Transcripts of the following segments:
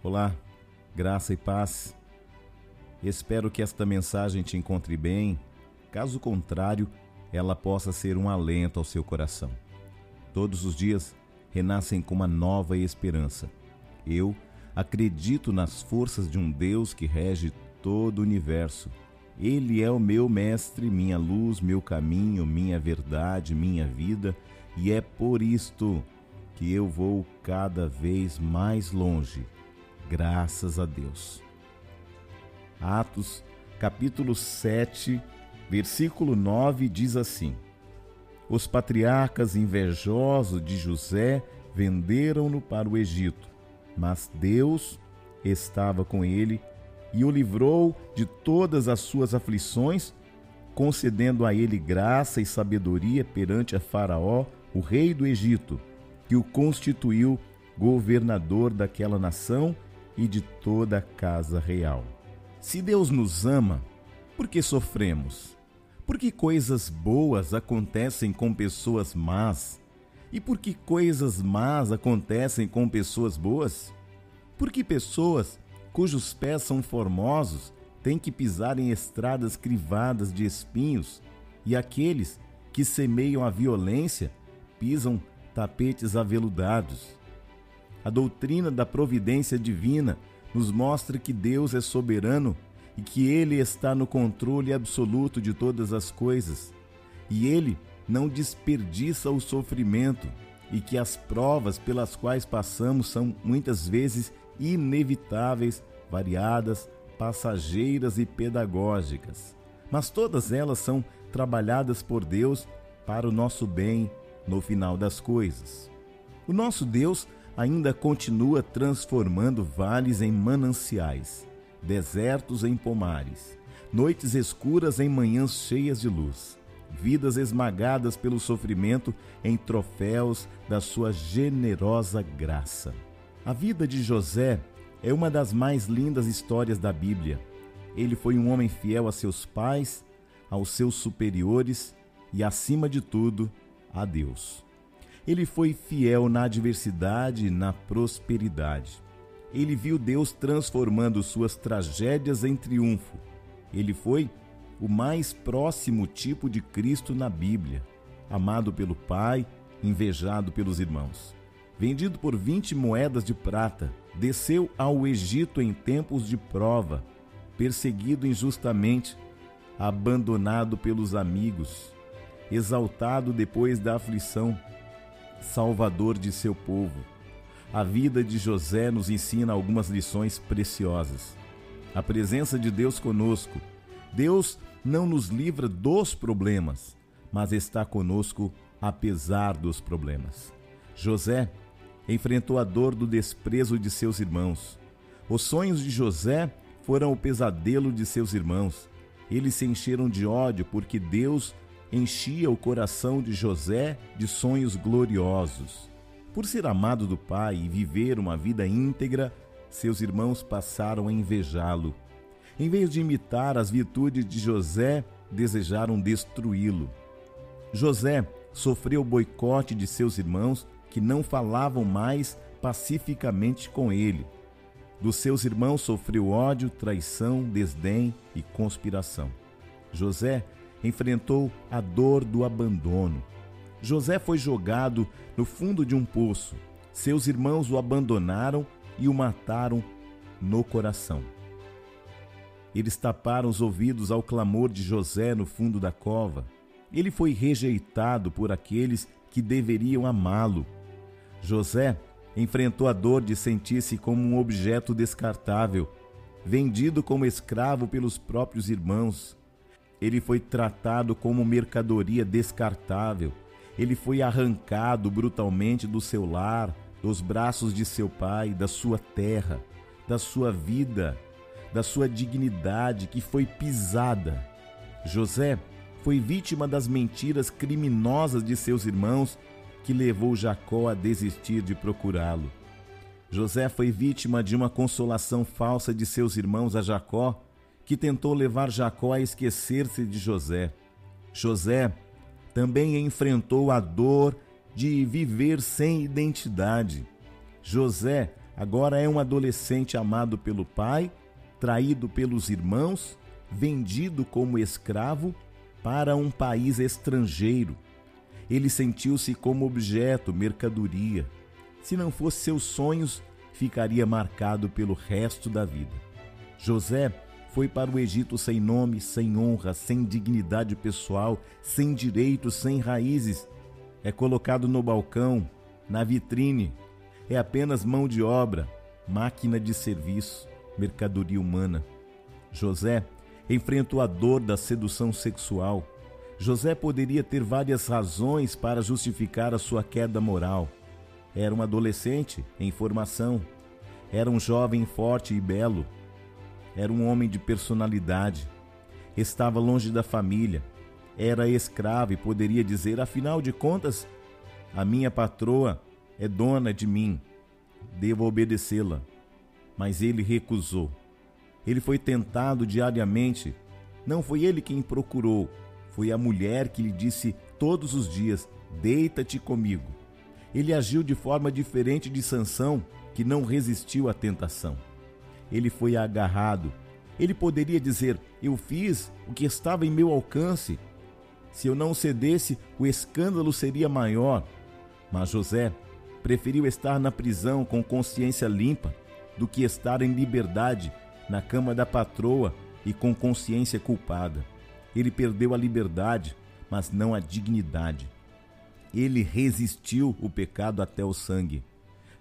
Olá, graça e paz. Espero que esta mensagem te encontre bem. Caso contrário, ela possa ser um alento ao seu coração. Todos os dias renascem com uma nova esperança. Eu acredito nas forças de um Deus que rege todo o universo. Ele é o meu mestre, minha luz, meu caminho, minha verdade, minha vida, e é por isto que eu vou cada vez mais longe graças a Deus. Atos, capítulo 7, versículo 9 diz assim: Os patriarcas invejosos de José venderam-no para o Egito, mas Deus estava com ele e o livrou de todas as suas aflições, concedendo a ele graça e sabedoria perante a Faraó, o rei do Egito, que o constituiu governador daquela nação e de toda a casa real. Se Deus nos ama, por que sofremos? Por que coisas boas acontecem com pessoas más? E por que coisas más acontecem com pessoas boas? Por que pessoas cujos pés são formosos têm que pisar em estradas crivadas de espinhos, e aqueles que semeiam a violência pisam tapetes aveludados? A doutrina da providência divina nos mostra que Deus é soberano e que Ele está no controle absoluto de todas as coisas. E Ele não desperdiça o sofrimento e que as provas pelas quais passamos são muitas vezes inevitáveis, variadas, passageiras e pedagógicas. Mas todas elas são trabalhadas por Deus para o nosso bem no final das coisas. O nosso Deus ainda continua transformando vales em mananciais, desertos em pomares, noites escuras em manhãs cheias de luz, vidas esmagadas pelo sofrimento em troféus da sua generosa graça. A vida de José é uma das mais lindas histórias da Bíblia. Ele foi um homem fiel a seus pais, aos seus superiores e, acima de tudo, a Deus. Ele foi fiel na adversidade e na prosperidade. Ele viu Deus transformando suas tragédias em triunfo. Ele foi o mais próximo tipo de Cristo na Bíblia, amado pelo Pai, invejado pelos irmãos. Vendido por 20 moedas de prata, desceu ao Egito em tempos de prova, perseguido injustamente, abandonado pelos amigos, exaltado depois da aflição, salvador de seu povo. A vida de José nos ensina algumas lições preciosas. A presença de Deus conosco. Deus não nos livra dos problemas, mas está conosco apesar dos problemas. José enfrentou a dor do desprezo de seus irmãos. Os sonhos de José foram o pesadelo de seus irmãos. Eles se encheram de ódio porque Deus enchia o coração de José de sonhos gloriosos. Por ser amado do pai e viver uma vida íntegra, seus irmãos passaram a invejá-lo. Em vez de imitar as virtudes de José, desejaram destruí-lo. José sofreu boicote de seus irmãos que não falavam mais pacificamente com ele. Dos seus irmãos sofreu ódio, traição, desdém e conspiração. José enfrentou a dor do abandono. José foi jogado no fundo de um poço. Seus irmãos o abandonaram e o mataram no coração. Eles taparam os ouvidos ao clamor de José no fundo da cova. Ele foi rejeitado por aqueles que deveriam amá-lo. José enfrentou a dor de sentir-se como um objeto descartável, vendido como escravo pelos próprios irmãos. Ele foi tratado como mercadoria descartável. Ele foi arrancado brutalmente do seu lar, dos braços de seu pai, da sua terra, da sua vida, da sua dignidade que foi pisada. José foi vítima das mentiras criminosas de seus irmãos que levou Jacó a desistir de procurá-lo. José foi vítima de uma consolação falsa de seus irmãos a Jacó que tentou levar Jacó a esquecer-se de José. José também enfrentou a dor de viver sem identidade. José Agora é um adolescente amado pelo pai, traído pelos irmãos, vendido como escravo para um país estrangeiro. Ele sentiu-se como objeto, mercadoria. Se não fosse seus sonhos, ficaria marcado pelo resto da vida. José foi para o Egito sem nome, sem honra, sem dignidade pessoal, sem direitos, sem raízes. É colocado no balcão, na vitrine, é apenas mão de obra, máquina de serviço, mercadoria humana. José enfrentou a dor da sedução sexual. José poderia ter várias razões para justificar a sua queda moral. Era um adolescente em formação. Era um jovem forte e belo. Era um homem de personalidade. Estava longe da família. Era escravo e poderia dizer: afinal de contas, a minha patroa é dona de mim, devo obedecê-la. Mas ele recusou. Ele foi tentado diariamente. Não foi ele quem procurou, foi a mulher que lhe disse todos os dias: Deita-te comigo. Ele agiu de forma diferente de Sansão, que não resistiu à tentação. Ele foi agarrado. Ele poderia dizer: Eu fiz o que estava em meu alcance. Se eu não cedesse, o escândalo seria maior. Mas José preferiu estar na prisão com consciência limpa do que estar em liberdade na cama da patroa e com consciência culpada. Ele perdeu a liberdade, mas não a dignidade. Ele resistiu o pecado até o sangue.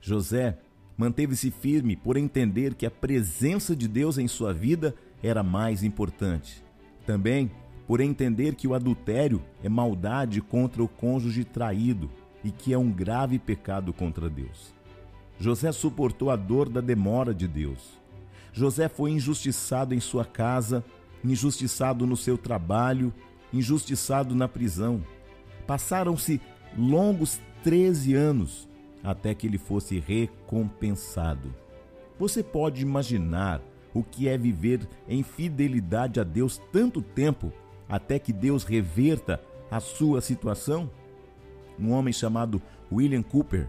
José manteve-se firme por entender que a presença de Deus em sua vida era mais importante. Também por entender que o adultério é maldade contra o cônjuge traído e que é um grave pecado contra Deus. José suportou a dor da demora de Deus. José foi injustiçado em sua casa, injustiçado no seu trabalho, injustiçado na prisão. Passaram-se longos 13 anos até que ele fosse recompensado. Você pode imaginar o que é viver em fidelidade a Deus tanto tempo até que Deus reverta a sua situação? um homem chamado William Cooper,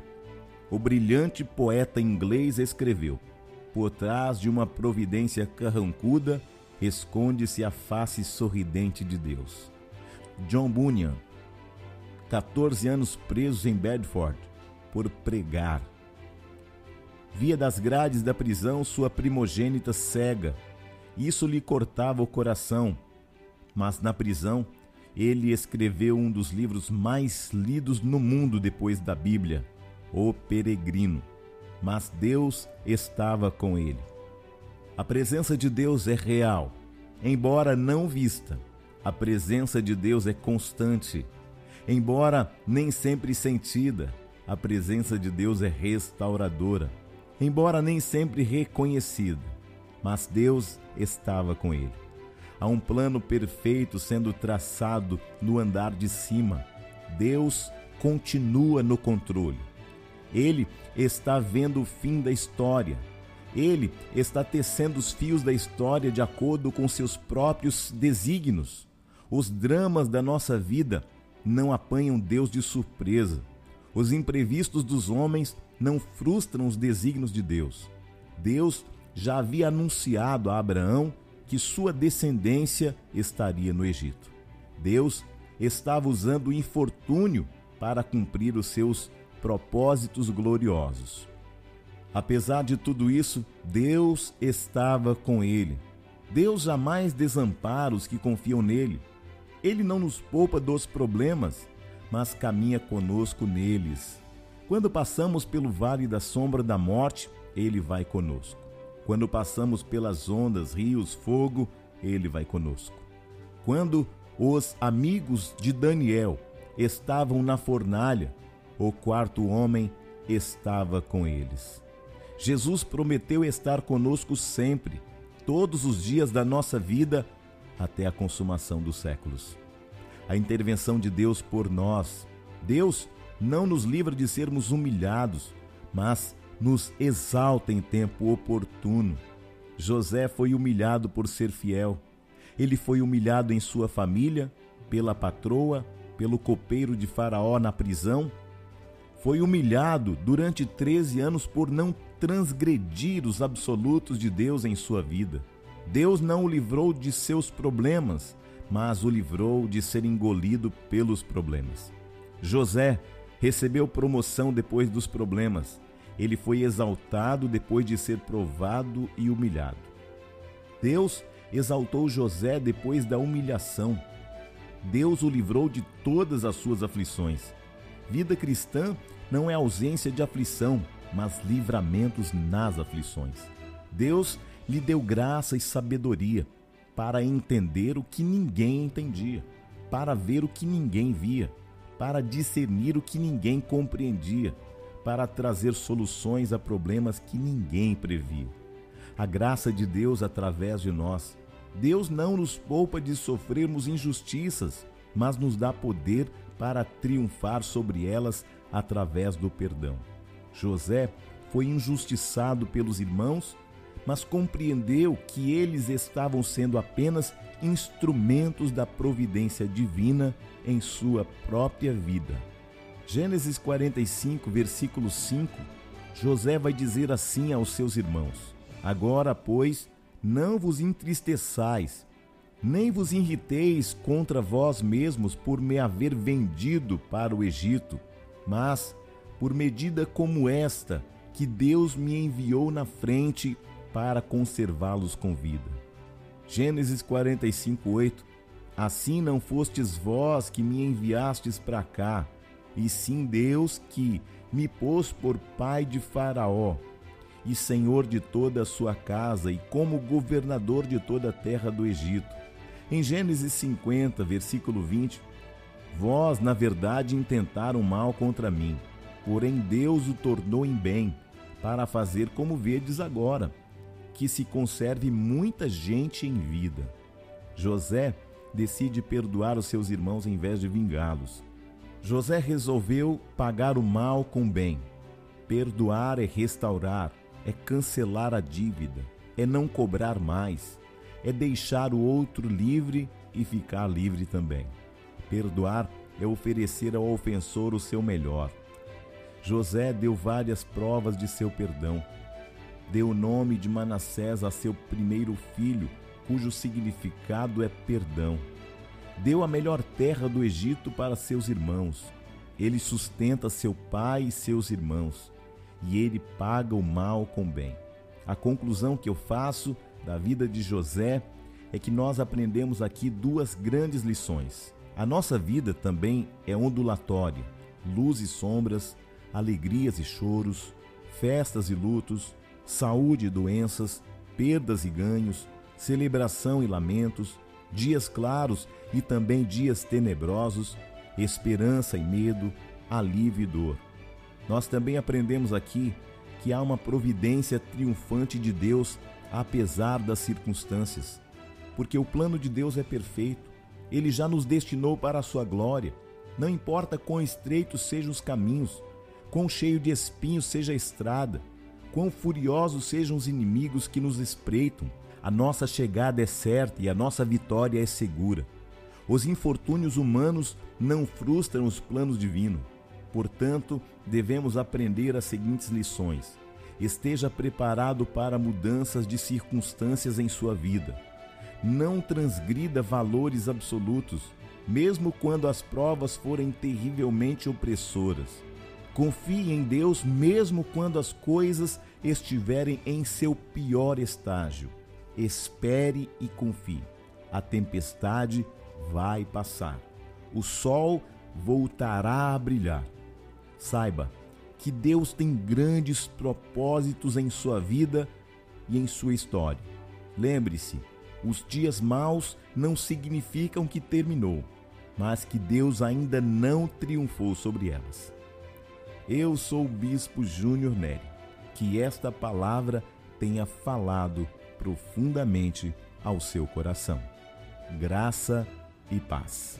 o brilhante poeta inglês escreveu: Por trás de uma providência carrancuda esconde-se a face sorridente de Deus. John Bunyan, 14 anos preso em Bedford por pregar. Via das grades da prisão sua primogênita cega. Isso lhe cortava o coração. Mas na prisão ele escreveu um dos livros mais lidos no mundo depois da Bíblia, O Peregrino. Mas Deus estava com ele. A presença de Deus é real, embora não vista. A presença de Deus é constante, embora nem sempre sentida. A presença de Deus é restauradora, embora nem sempre reconhecida. Mas Deus estava com ele. Há um plano perfeito sendo traçado no andar de cima. Deus continua no controle. Ele está vendo o fim da história. Ele está tecendo os fios da história de acordo com seus próprios desígnios. Os dramas da nossa vida não apanham Deus de surpresa. Os imprevistos dos homens não frustram os desígnios de Deus. Deus já havia anunciado a Abraão que sua descendência estaria no Egito. Deus estava usando o infortúnio para cumprir os seus propósitos gloriosos. Apesar de tudo isso, Deus estava com ele. Deus jamais desampara os que confiam nele. Ele não nos poupa dos problemas, mas caminha conosco neles. Quando passamos pelo vale da sombra da morte, ele vai conosco. Quando passamos pelas ondas, rios, fogo, ele vai conosco. Quando os amigos de Daniel estavam na fornalha, o quarto homem estava com eles. Jesus prometeu estar conosco sempre, todos os dias da nossa vida, até a consumação dos séculos. A intervenção de Deus por nós. Deus não nos livra de sermos humilhados, mas nos exalta em tempo oportuno. José foi humilhado por ser fiel. Ele foi humilhado em sua família, pela patroa, pelo copeiro de Faraó na prisão. Foi humilhado durante 13 anos por não transgredir os absolutos de Deus em sua vida. Deus não o livrou de seus problemas, mas o livrou de ser engolido pelos problemas. José recebeu promoção depois dos problemas. Ele foi exaltado depois de ser provado e humilhado. Deus exaltou José depois da humilhação. Deus o livrou de todas as suas aflições. Vida cristã não é ausência de aflição, mas livramentos nas aflições. Deus lhe deu graça e sabedoria para entender o que ninguém entendia, para ver o que ninguém via, para discernir o que ninguém compreendia, para trazer soluções a problemas que ninguém previa. A graça de Deus através de nós. Deus não nos poupa de sofrermos injustiças, mas nos dá poder para triunfar sobre elas através do perdão. José foi injustiçado pelos irmãos, mas compreendeu que eles estavam sendo apenas instrumentos da providência divina em sua própria vida. Gênesis 45, versículo 5, José vai dizer assim aos seus irmãos: Agora, pois, não vos entristeçais, nem vos irriteis contra vós mesmos por me haver vendido para o Egito, mas por medida como esta, que Deus me enviou na frente para conservá-los com vida. Gênesis 45, 8 Assim não fostes vós que me enviastes para cá, e sim Deus que me pôs por pai de Faraó, e senhor de toda a sua casa, e como governador de toda a terra do Egito. Em Gênesis 50, versículo 20, Vós, na verdade, intentaram mal contra mim, porém Deus o tornou em bem, para fazer como vedes agora, que se conserve muita gente em vida. José decide perdoar os seus irmãos em vez de vingá-los. José resolveu pagar o mal com bem. Perdoar é restaurar, é cancelar a dívida, é não cobrar mais, é deixar o outro livre e ficar livre também. Perdoar é oferecer ao ofensor o seu melhor, José deu várias provas de seu perdão. Deu o nome de Manassés a seu primeiro filho, cujo significado é perdão. Deu a melhor terra do Egito para seus irmãos. Ele sustenta seu pai e seus irmãos, e ele paga o mal com bem. A conclusão que eu faço da vida de José é que nós aprendemos aqui duas grandes lições. A nossa vida também é ondulatória, luz e sombras, alegrias e choros, festas e lutos, saúde e doenças, perdas e ganhos, celebração e lamentos, dias claros e também dias tenebrosos, esperança e medo, alívio e dor. Nós também aprendemos aqui que há uma providência triunfante de Deus apesar das circunstâncias, porque o plano de Deus é perfeito. Ele já nos destinou para a sua glória. Não importa quão estreitos sejam os caminhos, quão cheio de espinhos seja a estrada, quão furiosos sejam os inimigos que nos espreitam, a nossa chegada é certa e a nossa vitória é segura. Os infortúnios humanos não frustram os planos divinos. Portanto, devemos aprender as seguintes lições. Esteja preparado para mudanças de circunstâncias em sua vida. Não transgrida valores absolutos, mesmo quando as provas forem terrivelmente opressoras. Confie em Deus mesmo quando as coisas estiverem em seu pior estágio. Espere e confie. A tempestade vai passar. O sol voltará a brilhar. Saiba que Deus tem grandes propósitos em sua vida e em sua história. Lembre-se, os dias maus não significam que terminou, mas que Deus ainda não triunfou sobre elas. Eu sou o Bispo Júnior Neri. Que esta palavra tenha falado profundamente ao seu coração. Graça e paz.